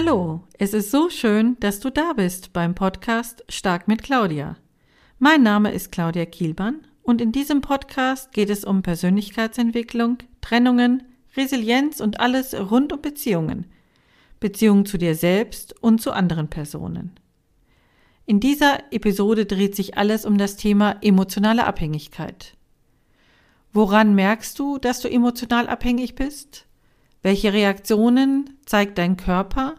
Hallo, es ist so schön, dass du da bist beim Podcast Stark mit Claudia. Mein Name ist Claudia Kielmann und in diesem Podcast geht es um Persönlichkeitsentwicklung, Trennungen, Resilienz und alles rund um Beziehungen. Beziehungen zu dir selbst und zu anderen Personen. In dieser Episode dreht sich alles um das Thema emotionale Abhängigkeit. Woran merkst du, dass du emotional abhängig bist? Welche Reaktionen zeigt dein Körper?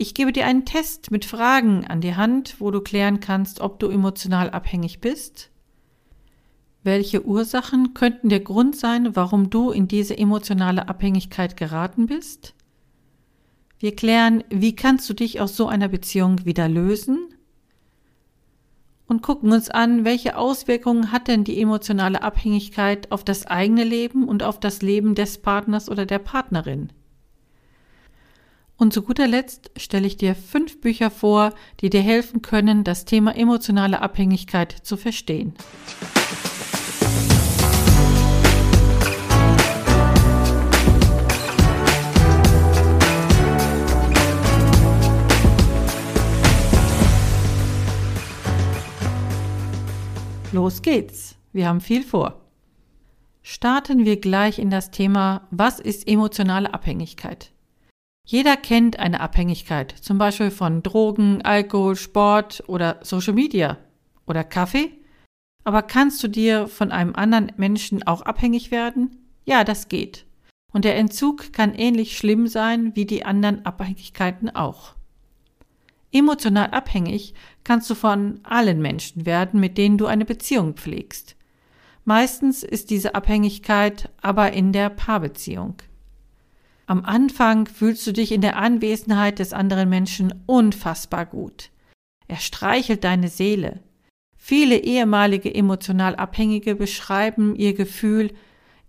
Ich gebe dir einen Test mit Fragen an die Hand, wo du klären kannst, ob du emotional abhängig bist. Welche Ursachen könnten der Grund sein, warum du in diese emotionale Abhängigkeit geraten bist? Wir klären, wie kannst du dich aus so einer Beziehung wieder lösen? Und gucken uns an, welche Auswirkungen hat denn die emotionale Abhängigkeit auf das eigene Leben und auf das Leben des Partners oder der Partnerin. Und zu guter Letzt stelle ich dir fünf Bücher vor, die dir helfen können, das Thema emotionale Abhängigkeit zu verstehen. Los geht's. Wir haben viel vor. Starten wir gleich in das Thema, was ist emotionale Abhängigkeit? Jeder kennt eine Abhängigkeit, zum Beispiel von Drogen, Alkohol, Sport oder Social Media oder Kaffee. Aber kannst du dir von einem anderen Menschen auch abhängig werden? Ja, das geht. Und der Entzug kann ähnlich schlimm sein wie die anderen Abhängigkeiten auch. Emotional abhängig kannst du von allen Menschen werden, mit denen du eine Beziehung pflegst. Meistens ist diese Abhängigkeit aber in der Paarbeziehung. Am Anfang fühlst du dich in der Anwesenheit des anderen Menschen unfassbar gut. Er streichelt deine Seele. Viele ehemalige emotional Abhängige beschreiben ihr Gefühl,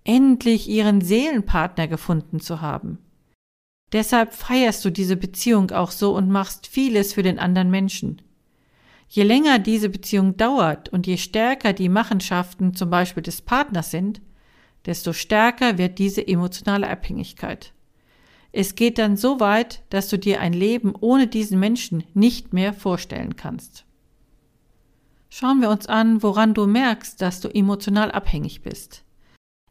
endlich ihren Seelenpartner gefunden zu haben. Deshalb feierst du diese Beziehung auch so und machst vieles für den anderen Menschen. Je länger diese Beziehung dauert und je stärker die Machenschaften zum Beispiel des Partners sind, desto stärker wird diese emotionale Abhängigkeit. Es geht dann so weit, dass du dir ein Leben ohne diesen Menschen nicht mehr vorstellen kannst. Schauen wir uns an, woran du merkst, dass du emotional abhängig bist.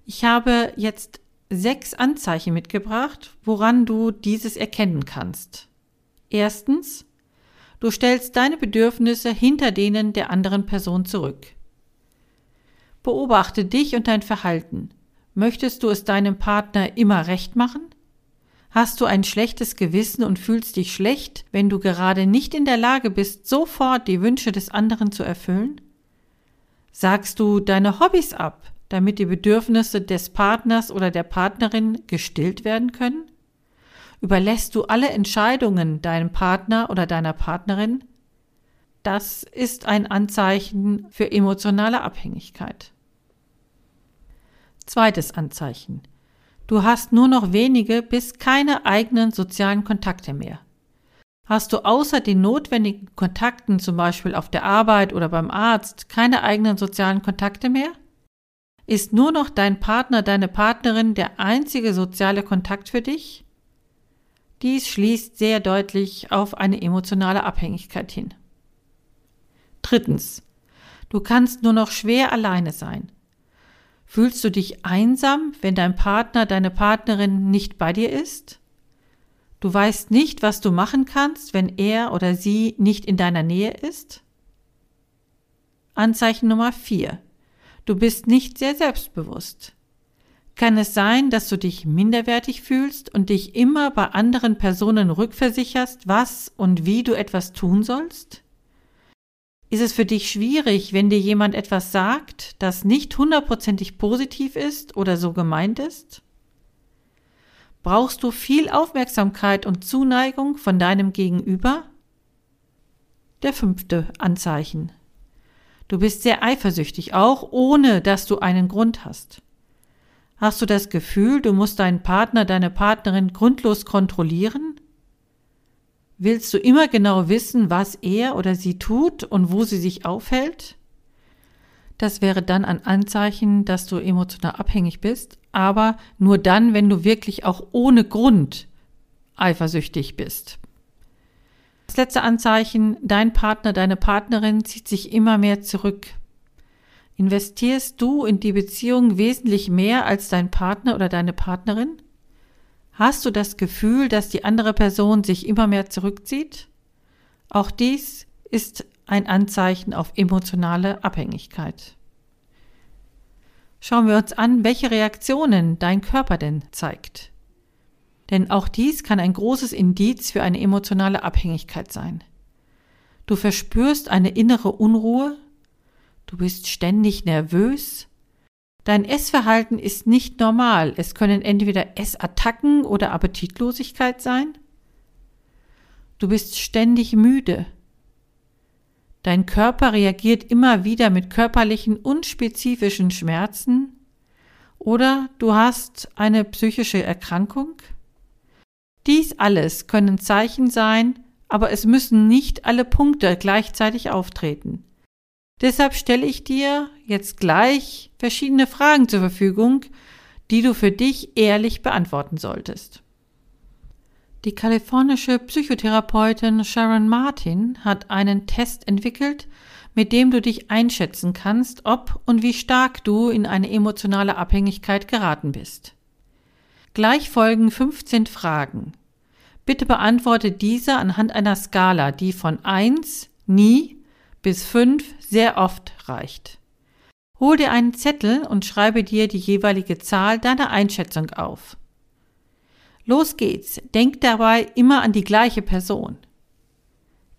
Ich habe jetzt sechs Anzeichen mitgebracht, woran du dieses erkennen kannst. Erstens, du stellst deine Bedürfnisse hinter denen der anderen Person zurück. Beobachte dich und dein Verhalten. Möchtest du es deinem Partner immer recht machen? Hast du ein schlechtes Gewissen und fühlst dich schlecht, wenn du gerade nicht in der Lage bist, sofort die Wünsche des anderen zu erfüllen? Sagst du deine Hobbys ab, damit die Bedürfnisse des Partners oder der Partnerin gestillt werden können? Überlässt du alle Entscheidungen deinem Partner oder deiner Partnerin? Das ist ein Anzeichen für emotionale Abhängigkeit. Zweites Anzeichen. Du hast nur noch wenige bis keine eigenen sozialen Kontakte mehr. Hast du außer den notwendigen Kontakten, zum Beispiel auf der Arbeit oder beim Arzt, keine eigenen sozialen Kontakte mehr? Ist nur noch dein Partner, deine Partnerin der einzige soziale Kontakt für dich? Dies schließt sehr deutlich auf eine emotionale Abhängigkeit hin. Drittens. Du kannst nur noch schwer alleine sein. Fühlst du dich einsam, wenn dein Partner, deine Partnerin nicht bei dir ist? Du weißt nicht, was du machen kannst, wenn er oder sie nicht in deiner Nähe ist? Anzeichen Nummer vier. Du bist nicht sehr selbstbewusst. Kann es sein, dass du dich minderwertig fühlst und dich immer bei anderen Personen rückversicherst, was und wie du etwas tun sollst? Ist es für dich schwierig, wenn dir jemand etwas sagt, das nicht hundertprozentig positiv ist oder so gemeint ist? Brauchst du viel Aufmerksamkeit und Zuneigung von deinem Gegenüber? Der fünfte Anzeichen. Du bist sehr eifersüchtig, auch ohne dass du einen Grund hast. Hast du das Gefühl, du musst deinen Partner, deine Partnerin grundlos kontrollieren? Willst du immer genau wissen, was er oder sie tut und wo sie sich aufhält? Das wäre dann ein Anzeichen, dass du emotional abhängig bist, aber nur dann, wenn du wirklich auch ohne Grund eifersüchtig bist. Das letzte Anzeichen, dein Partner, deine Partnerin zieht sich immer mehr zurück. Investierst du in die Beziehung wesentlich mehr als dein Partner oder deine Partnerin? Hast du das Gefühl, dass die andere Person sich immer mehr zurückzieht? Auch dies ist ein Anzeichen auf emotionale Abhängigkeit. Schauen wir uns an, welche Reaktionen dein Körper denn zeigt. Denn auch dies kann ein großes Indiz für eine emotionale Abhängigkeit sein. Du verspürst eine innere Unruhe, du bist ständig nervös, dein Essverhalten ist nicht normal, es können entweder Essattacken oder Appetitlosigkeit sein, du bist ständig müde, dein Körper reagiert immer wieder mit körperlichen unspezifischen Schmerzen. Oder du hast eine psychische Erkrankung, dies alles können Zeichen sein, aber es müssen nicht alle Punkte gleichzeitig auftreten. Deshalb stelle ich dir jetzt gleich verschiedene Fragen zur Verfügung, die du für dich ehrlich beantworten solltest. Die kalifornische Psychotherapeutin Sharon Martin hat einen Test entwickelt, mit dem du dich einschätzen kannst, ob und wie stark du in eine emotionale Abhängigkeit geraten bist. Gleich folgen 15 Fragen. Bitte beantworte diese anhand einer Skala, die von 1 nie bis 5 sehr oft reicht. Hol dir einen Zettel und schreibe dir die jeweilige Zahl deiner Einschätzung auf. Los geht's. Denk dabei immer an die gleiche Person.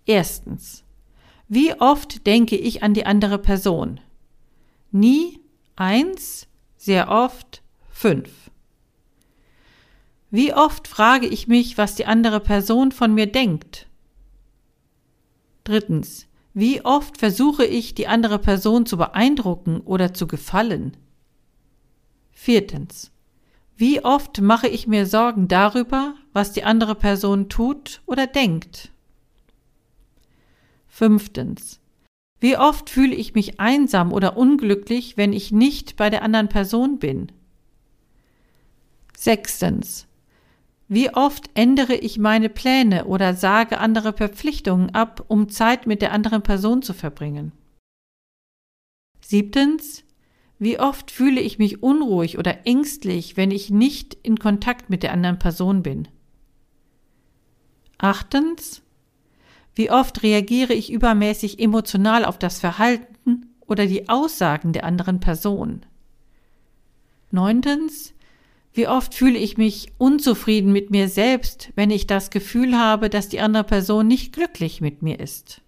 Erstens. Wie oft denke ich an die andere Person? Nie, eins, sehr oft, fünf. Wie oft frage ich mich, was die andere Person von mir denkt? Drittens. Wie oft versuche ich, die andere Person zu beeindrucken oder zu gefallen? Viertens. Wie oft mache ich mir Sorgen darüber, was die andere Person tut oder denkt? Fünftens. Wie oft fühle ich mich einsam oder unglücklich, wenn ich nicht bei der anderen Person bin? Sechstens. Wie oft ändere ich meine Pläne oder sage andere Verpflichtungen ab, um Zeit mit der anderen Person zu verbringen? Siebtens. Wie oft fühle ich mich unruhig oder ängstlich, wenn ich nicht in Kontakt mit der anderen Person bin? Achtens. Wie oft reagiere ich übermäßig emotional auf das Verhalten oder die Aussagen der anderen Person? Neuntens. Wie oft fühle ich mich unzufrieden mit mir selbst, wenn ich das Gefühl habe, dass die andere Person nicht glücklich mit mir ist.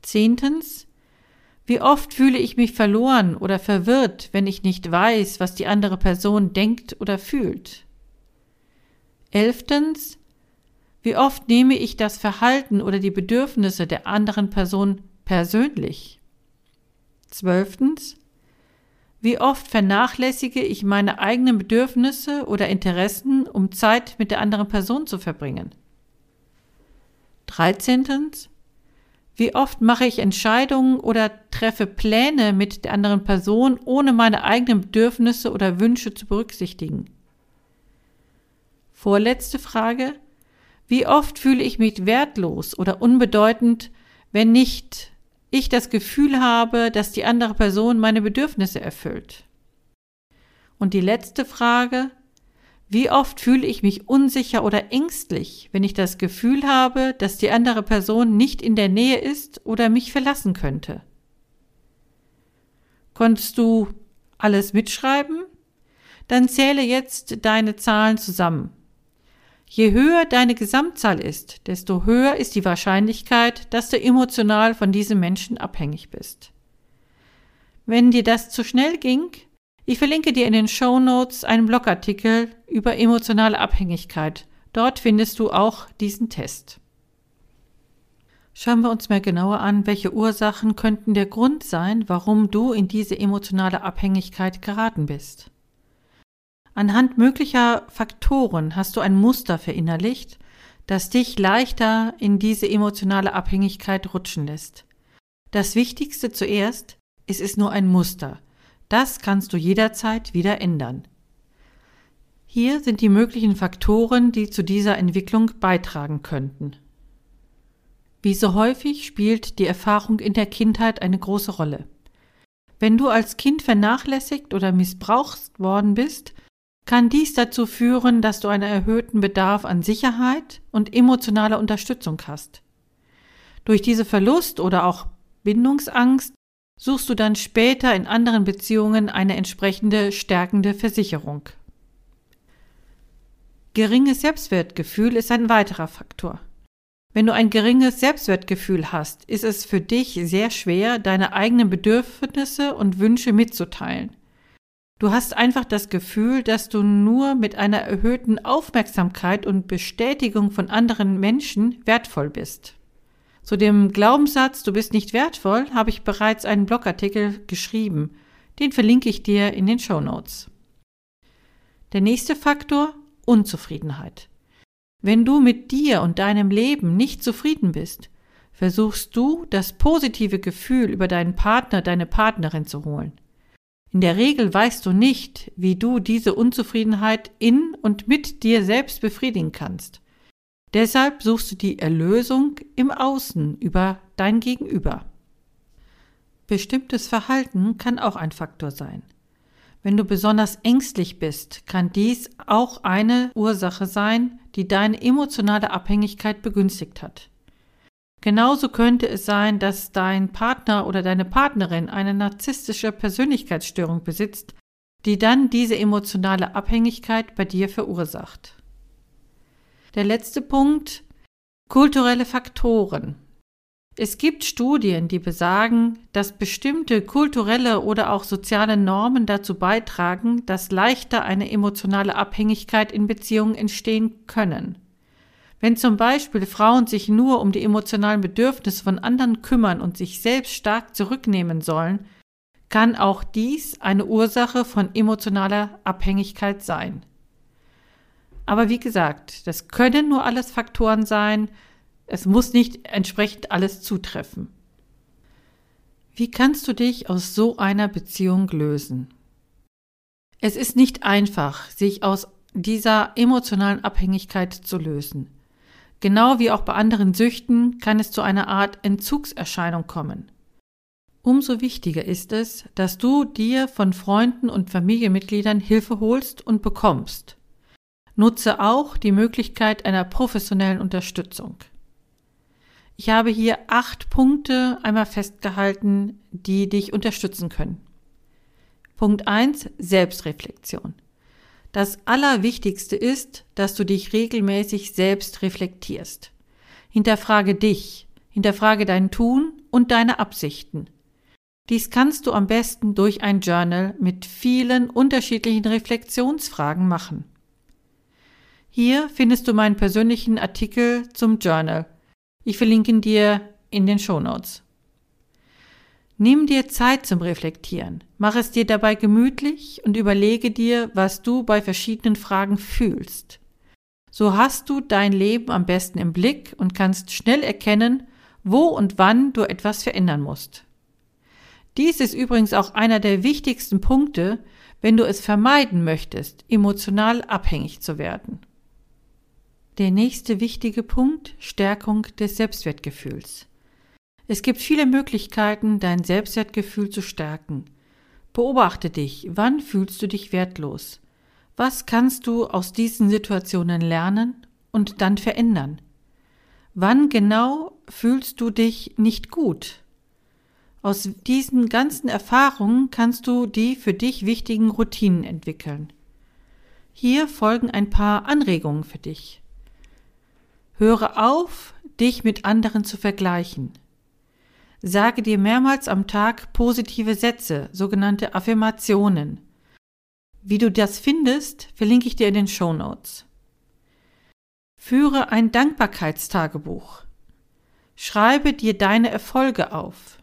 Zehntens. Wie oft fühle ich mich verloren oder verwirrt, wenn ich nicht weiß, was die andere Person denkt oder fühlt. Elftens. Wie oft nehme ich das Verhalten oder die Bedürfnisse der anderen Person persönlich? Zwölftens. Wie oft vernachlässige ich meine eigenen Bedürfnisse oder Interessen, um Zeit mit der anderen Person zu verbringen? 13. Wie oft mache ich Entscheidungen oder treffe Pläne mit der anderen Person, ohne meine eigenen Bedürfnisse oder Wünsche zu berücksichtigen? Vorletzte Frage. Wie oft fühle ich mich wertlos oder unbedeutend, wenn nicht ich das Gefühl habe, dass die andere Person meine Bedürfnisse erfüllt. Und die letzte Frage, wie oft fühle ich mich unsicher oder ängstlich, wenn ich das Gefühl habe, dass die andere Person nicht in der Nähe ist oder mich verlassen könnte? Konntest du alles mitschreiben? Dann zähle jetzt deine Zahlen zusammen. Je höher deine Gesamtzahl ist, desto höher ist die Wahrscheinlichkeit, dass du emotional von diesem Menschen abhängig bist. Wenn dir das zu schnell ging, ich verlinke dir in den Show Notes einen Blogartikel über emotionale Abhängigkeit. Dort findest du auch diesen Test. Schauen wir uns mal genauer an, welche Ursachen könnten der Grund sein, warum du in diese emotionale Abhängigkeit geraten bist. Anhand möglicher Faktoren hast du ein Muster verinnerlicht, das dich leichter in diese emotionale Abhängigkeit rutschen lässt. Das Wichtigste zuerst, es ist nur ein Muster. Das kannst du jederzeit wieder ändern. Hier sind die möglichen Faktoren, die zu dieser Entwicklung beitragen könnten. Wie so häufig spielt die Erfahrung in der Kindheit eine große Rolle. Wenn du als Kind vernachlässigt oder missbraucht worden bist, kann dies dazu führen, dass du einen erhöhten Bedarf an Sicherheit und emotionaler Unterstützung hast. Durch diese Verlust oder auch Bindungsangst suchst du dann später in anderen Beziehungen eine entsprechende stärkende Versicherung. Geringes Selbstwertgefühl ist ein weiterer Faktor. Wenn du ein geringes Selbstwertgefühl hast, ist es für dich sehr schwer, deine eigenen Bedürfnisse und Wünsche mitzuteilen. Du hast einfach das Gefühl, dass du nur mit einer erhöhten Aufmerksamkeit und Bestätigung von anderen Menschen wertvoll bist. Zu dem Glaubenssatz, du bist nicht wertvoll, habe ich bereits einen Blogartikel geschrieben. Den verlinke ich dir in den Show Notes. Der nächste Faktor Unzufriedenheit. Wenn du mit dir und deinem Leben nicht zufrieden bist, versuchst du, das positive Gefühl über deinen Partner, deine Partnerin zu holen. In der Regel weißt du nicht, wie du diese Unzufriedenheit in und mit dir selbst befriedigen kannst. Deshalb suchst du die Erlösung im Außen über dein Gegenüber. Bestimmtes Verhalten kann auch ein Faktor sein. Wenn du besonders ängstlich bist, kann dies auch eine Ursache sein, die deine emotionale Abhängigkeit begünstigt hat. Genauso könnte es sein, dass dein Partner oder deine Partnerin eine narzisstische Persönlichkeitsstörung besitzt, die dann diese emotionale Abhängigkeit bei dir verursacht. Der letzte Punkt kulturelle Faktoren. Es gibt Studien, die besagen, dass bestimmte kulturelle oder auch soziale Normen dazu beitragen, dass leichter eine emotionale Abhängigkeit in Beziehungen entstehen können. Wenn zum Beispiel Frauen sich nur um die emotionalen Bedürfnisse von anderen kümmern und sich selbst stark zurücknehmen sollen, kann auch dies eine Ursache von emotionaler Abhängigkeit sein. Aber wie gesagt, das können nur alles Faktoren sein, es muss nicht entsprechend alles zutreffen. Wie kannst du dich aus so einer Beziehung lösen? Es ist nicht einfach, sich aus dieser emotionalen Abhängigkeit zu lösen. Genau wie auch bei anderen Süchten kann es zu einer Art Entzugserscheinung kommen. Umso wichtiger ist es, dass du dir von Freunden und Familienmitgliedern Hilfe holst und bekommst. Nutze auch die Möglichkeit einer professionellen Unterstützung. Ich habe hier acht Punkte einmal festgehalten, die dich unterstützen können. Punkt eins: Selbstreflexion. Das Allerwichtigste ist, dass du dich regelmäßig selbst reflektierst. Hinterfrage dich, hinterfrage dein Tun und deine Absichten. Dies kannst du am besten durch ein Journal mit vielen unterschiedlichen Reflexionsfragen machen. Hier findest du meinen persönlichen Artikel zum Journal ich verlinke ihn dir in den Shownotes. Nimm dir Zeit zum Reflektieren. Mach es dir dabei gemütlich und überlege dir, was du bei verschiedenen Fragen fühlst. So hast du dein Leben am besten im Blick und kannst schnell erkennen, wo und wann du etwas verändern musst. Dies ist übrigens auch einer der wichtigsten Punkte, wenn du es vermeiden möchtest, emotional abhängig zu werden. Der nächste wichtige Punkt Stärkung des Selbstwertgefühls. Es gibt viele Möglichkeiten, dein Selbstwertgefühl zu stärken. Beobachte dich, wann fühlst du dich wertlos? Was kannst du aus diesen Situationen lernen und dann verändern? Wann genau fühlst du dich nicht gut? Aus diesen ganzen Erfahrungen kannst du die für dich wichtigen Routinen entwickeln. Hier folgen ein paar Anregungen für dich. Höre auf, dich mit anderen zu vergleichen. Sage dir mehrmals am Tag positive Sätze, sogenannte Affirmationen. Wie du das findest, verlinke ich dir in den Show Notes. Führe ein Dankbarkeitstagebuch. Schreibe dir deine Erfolge auf.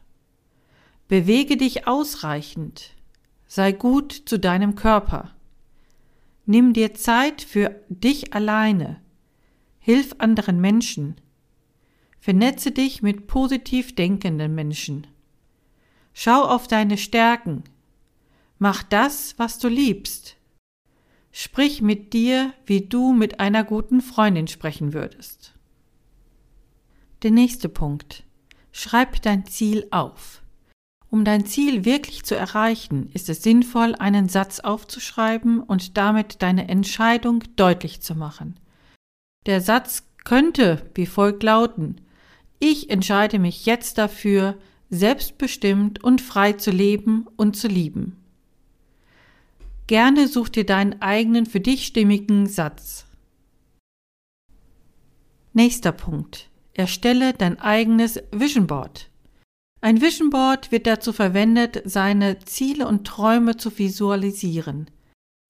Bewege dich ausreichend. Sei gut zu deinem Körper. Nimm dir Zeit für dich alleine. Hilf anderen Menschen. Vernetze dich mit positiv denkenden Menschen. Schau auf deine Stärken. Mach das, was du liebst. Sprich mit dir, wie du mit einer guten Freundin sprechen würdest. Der nächste Punkt. Schreib dein Ziel auf. Um dein Ziel wirklich zu erreichen, ist es sinnvoll, einen Satz aufzuschreiben und damit deine Entscheidung deutlich zu machen. Der Satz könnte wie folgt lauten Ich entscheide mich jetzt dafür, selbstbestimmt und frei zu leben und zu lieben. Gerne such dir deinen eigenen für dich stimmigen Satz. Nächster Punkt. Erstelle dein eigenes Vision Board. Ein Vision Board wird dazu verwendet, seine Ziele und Träume zu visualisieren.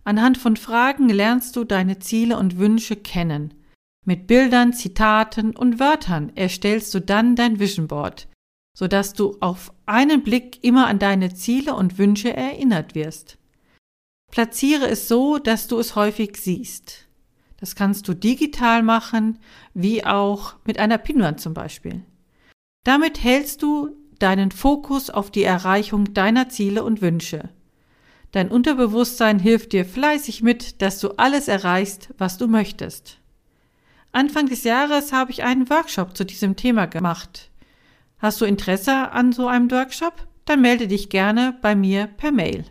Anhand von Fragen lernst du deine Ziele und Wünsche kennen. Mit Bildern, Zitaten und Wörtern erstellst du dann dein Vision Board, sodass du auf einen Blick immer an deine Ziele und Wünsche erinnert wirst. Platziere es so, dass du es häufig siehst. Das kannst du digital machen, wie auch mit einer Pinwand zum Beispiel. Damit hältst du deinen Fokus auf die Erreichung deiner Ziele und Wünsche. Dein Unterbewusstsein hilft dir fleißig mit, dass du alles erreichst, was du möchtest. Anfang des Jahres habe ich einen Workshop zu diesem Thema gemacht. Hast du Interesse an so einem Workshop? Dann melde dich gerne bei mir per Mail.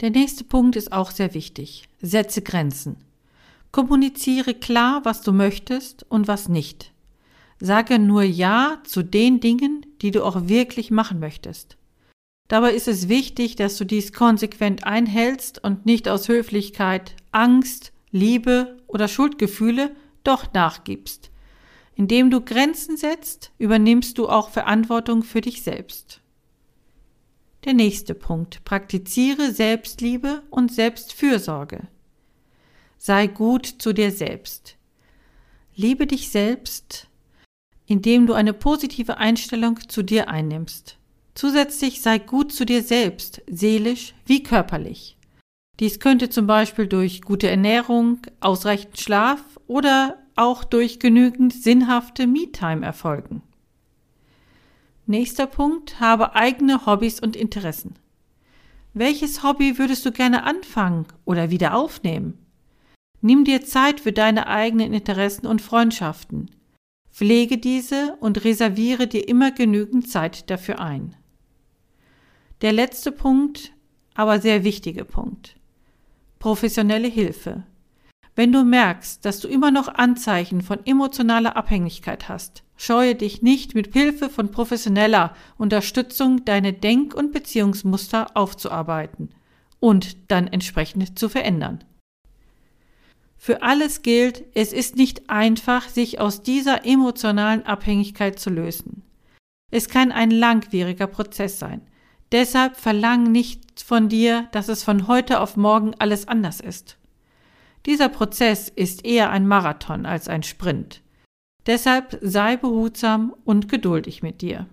Der nächste Punkt ist auch sehr wichtig. Setze Grenzen. Kommuniziere klar, was du möchtest und was nicht. Sage nur Ja zu den Dingen, die du auch wirklich machen möchtest. Dabei ist es wichtig, dass du dies konsequent einhältst und nicht aus Höflichkeit, Angst, Liebe oder Schuldgefühle doch nachgibst. Indem du Grenzen setzt, übernimmst du auch Verantwortung für dich selbst. Der nächste Punkt. Praktiziere Selbstliebe und Selbstfürsorge. Sei gut zu dir selbst. Liebe dich selbst, indem du eine positive Einstellung zu dir einnimmst. Zusätzlich sei gut zu dir selbst, seelisch wie körperlich. Dies könnte zum Beispiel durch gute Ernährung, ausreichend Schlaf oder auch durch genügend sinnhafte Me-Time erfolgen. Nächster Punkt, habe eigene Hobbys und Interessen. Welches Hobby würdest du gerne anfangen oder wieder aufnehmen? Nimm dir Zeit für deine eigenen Interessen und Freundschaften. Pflege diese und reserviere dir immer genügend Zeit dafür ein. Der letzte Punkt, aber sehr wichtige Punkt professionelle Hilfe. Wenn du merkst, dass du immer noch Anzeichen von emotionaler Abhängigkeit hast, scheue dich nicht, mit Hilfe von professioneller Unterstützung deine Denk- und Beziehungsmuster aufzuarbeiten und dann entsprechend zu verändern. Für alles gilt, es ist nicht einfach, sich aus dieser emotionalen Abhängigkeit zu lösen. Es kann ein langwieriger Prozess sein. Deshalb verlang nicht von dir, dass es von heute auf morgen alles anders ist. Dieser Prozess ist eher ein Marathon als ein Sprint. Deshalb sei behutsam und geduldig mit dir.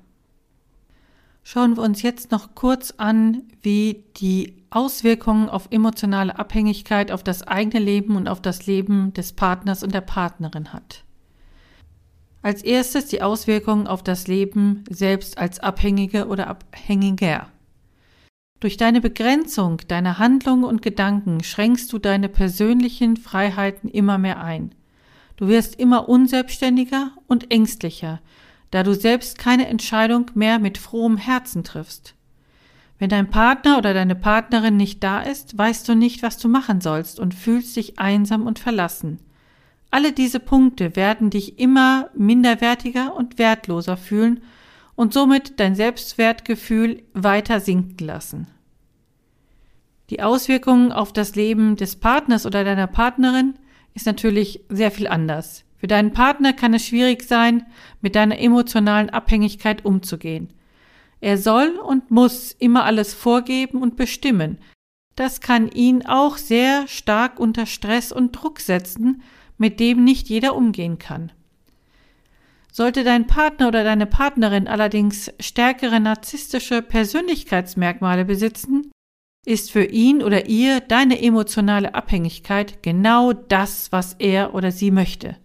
Schauen wir uns jetzt noch kurz an, wie die Auswirkungen auf emotionale Abhängigkeit auf das eigene Leben und auf das Leben des Partners und der Partnerin hat. Als erstes die Auswirkungen auf das Leben selbst als Abhängige oder Abhängiger. Durch deine Begrenzung deiner Handlungen und Gedanken schränkst du deine persönlichen Freiheiten immer mehr ein. Du wirst immer unselbstständiger und ängstlicher, da du selbst keine Entscheidung mehr mit frohem Herzen triffst. Wenn dein Partner oder deine Partnerin nicht da ist, weißt du nicht, was du machen sollst und fühlst dich einsam und verlassen. Alle diese Punkte werden dich immer minderwertiger und wertloser fühlen und somit dein Selbstwertgefühl weiter sinken lassen. Die Auswirkungen auf das Leben des Partners oder deiner Partnerin ist natürlich sehr viel anders. Für deinen Partner kann es schwierig sein, mit deiner emotionalen Abhängigkeit umzugehen. Er soll und muss immer alles vorgeben und bestimmen. Das kann ihn auch sehr stark unter Stress und Druck setzen, mit dem nicht jeder umgehen kann. Sollte dein Partner oder deine Partnerin allerdings stärkere narzisstische Persönlichkeitsmerkmale besitzen, ist für ihn oder ihr deine emotionale Abhängigkeit genau das, was er oder sie möchte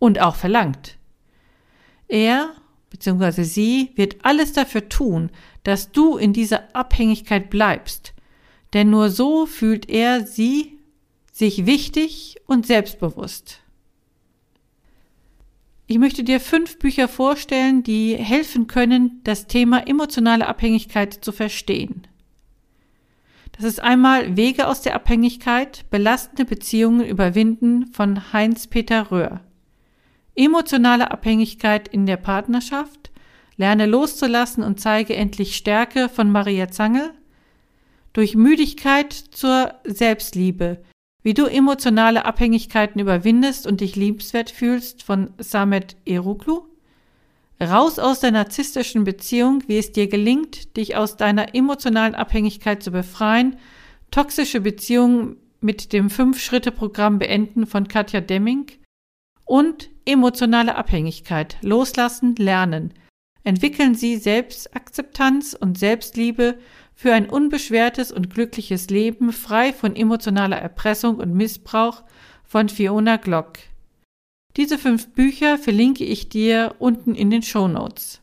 und auch verlangt. Er bzw. sie wird alles dafür tun, dass du in dieser Abhängigkeit bleibst, denn nur so fühlt er sie sich wichtig und selbstbewusst. Ich möchte dir fünf Bücher vorstellen, die helfen können, das Thema emotionale Abhängigkeit zu verstehen. Das ist einmal Wege aus der Abhängigkeit, belastende Beziehungen überwinden von Heinz-Peter Röhr. Emotionale Abhängigkeit in der Partnerschaft, lerne loszulassen und zeige endlich Stärke von Maria Zangel. Durch Müdigkeit zur Selbstliebe, wie du emotionale Abhängigkeiten überwindest und dich liebenswert fühlst von Samet Eruglu. Raus aus der narzisstischen Beziehung, wie es dir gelingt, dich aus deiner emotionalen Abhängigkeit zu befreien. Toxische Beziehungen mit dem Fünf-Schritte-Programm beenden von Katja Demming. Und emotionale Abhängigkeit. Loslassen, lernen. Entwickeln Sie Selbstakzeptanz und Selbstliebe für ein unbeschwertes und glückliches Leben frei von emotionaler Erpressung und Missbrauch von Fiona Glock. Diese fünf Bücher verlinke ich dir unten in den Show Notes.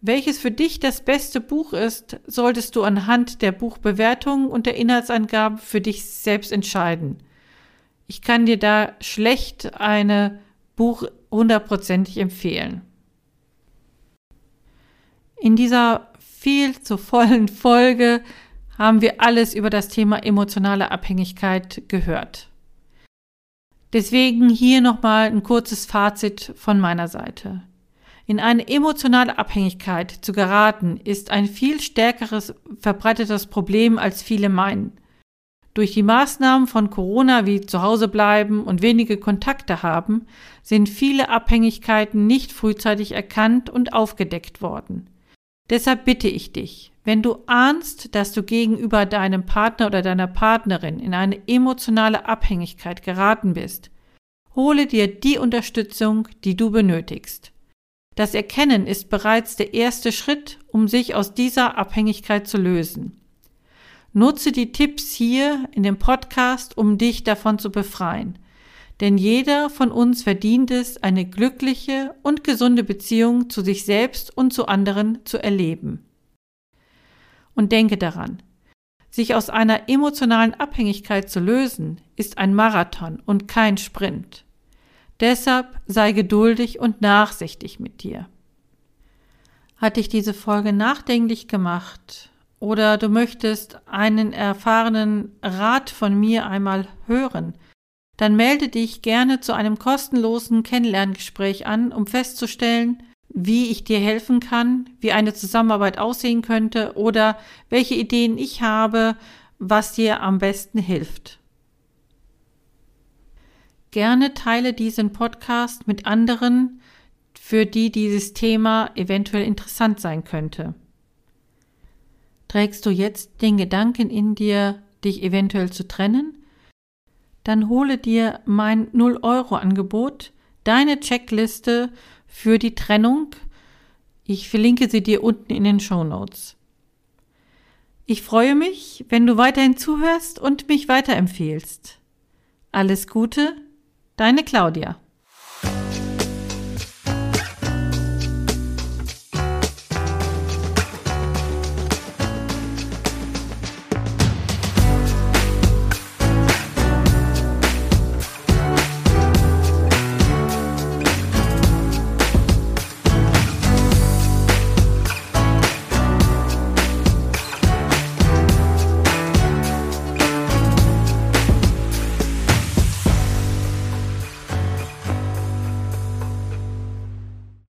Welches für dich das beste Buch ist, solltest du anhand der Buchbewertungen und der Inhaltsangaben für dich selbst entscheiden. Ich kann dir da schlecht eine Buch hundertprozentig empfehlen. In dieser viel zu vollen Folge haben wir alles über das Thema emotionale Abhängigkeit gehört. Deswegen hier nochmal ein kurzes Fazit von meiner Seite. In eine emotionale Abhängigkeit zu geraten, ist ein viel stärkeres verbreitetes Problem, als viele meinen. Durch die Maßnahmen von Corona wie zu Hause bleiben und wenige Kontakte haben, sind viele Abhängigkeiten nicht frühzeitig erkannt und aufgedeckt worden. Deshalb bitte ich dich, wenn du ahnst, dass du gegenüber deinem Partner oder deiner Partnerin in eine emotionale Abhängigkeit geraten bist, hole dir die Unterstützung, die du benötigst. Das Erkennen ist bereits der erste Schritt, um sich aus dieser Abhängigkeit zu lösen. Nutze die Tipps hier in dem Podcast, um dich davon zu befreien. Denn jeder von uns verdient es, eine glückliche und gesunde Beziehung zu sich selbst und zu anderen zu erleben. Und denke daran, sich aus einer emotionalen Abhängigkeit zu lösen, ist ein Marathon und kein Sprint. Deshalb sei geduldig und nachsichtig mit dir. Hat dich diese Folge nachdenklich gemacht oder du möchtest einen erfahrenen Rat von mir einmal hören, dann melde dich gerne zu einem kostenlosen Kennenlerngespräch an, um festzustellen, wie ich dir helfen kann, wie eine Zusammenarbeit aussehen könnte oder welche Ideen ich habe, was dir am besten hilft. Gerne teile diesen Podcast mit anderen, für die dieses Thema eventuell interessant sein könnte. Trägst du jetzt den Gedanken in dir, dich eventuell zu trennen? Dann hole dir mein 0-Euro-Angebot, deine Checkliste für die Trennung. Ich verlinke sie dir unten in den Show Notes. Ich freue mich, wenn du weiterhin zuhörst und mich weiterempfehlst. Alles Gute, deine Claudia.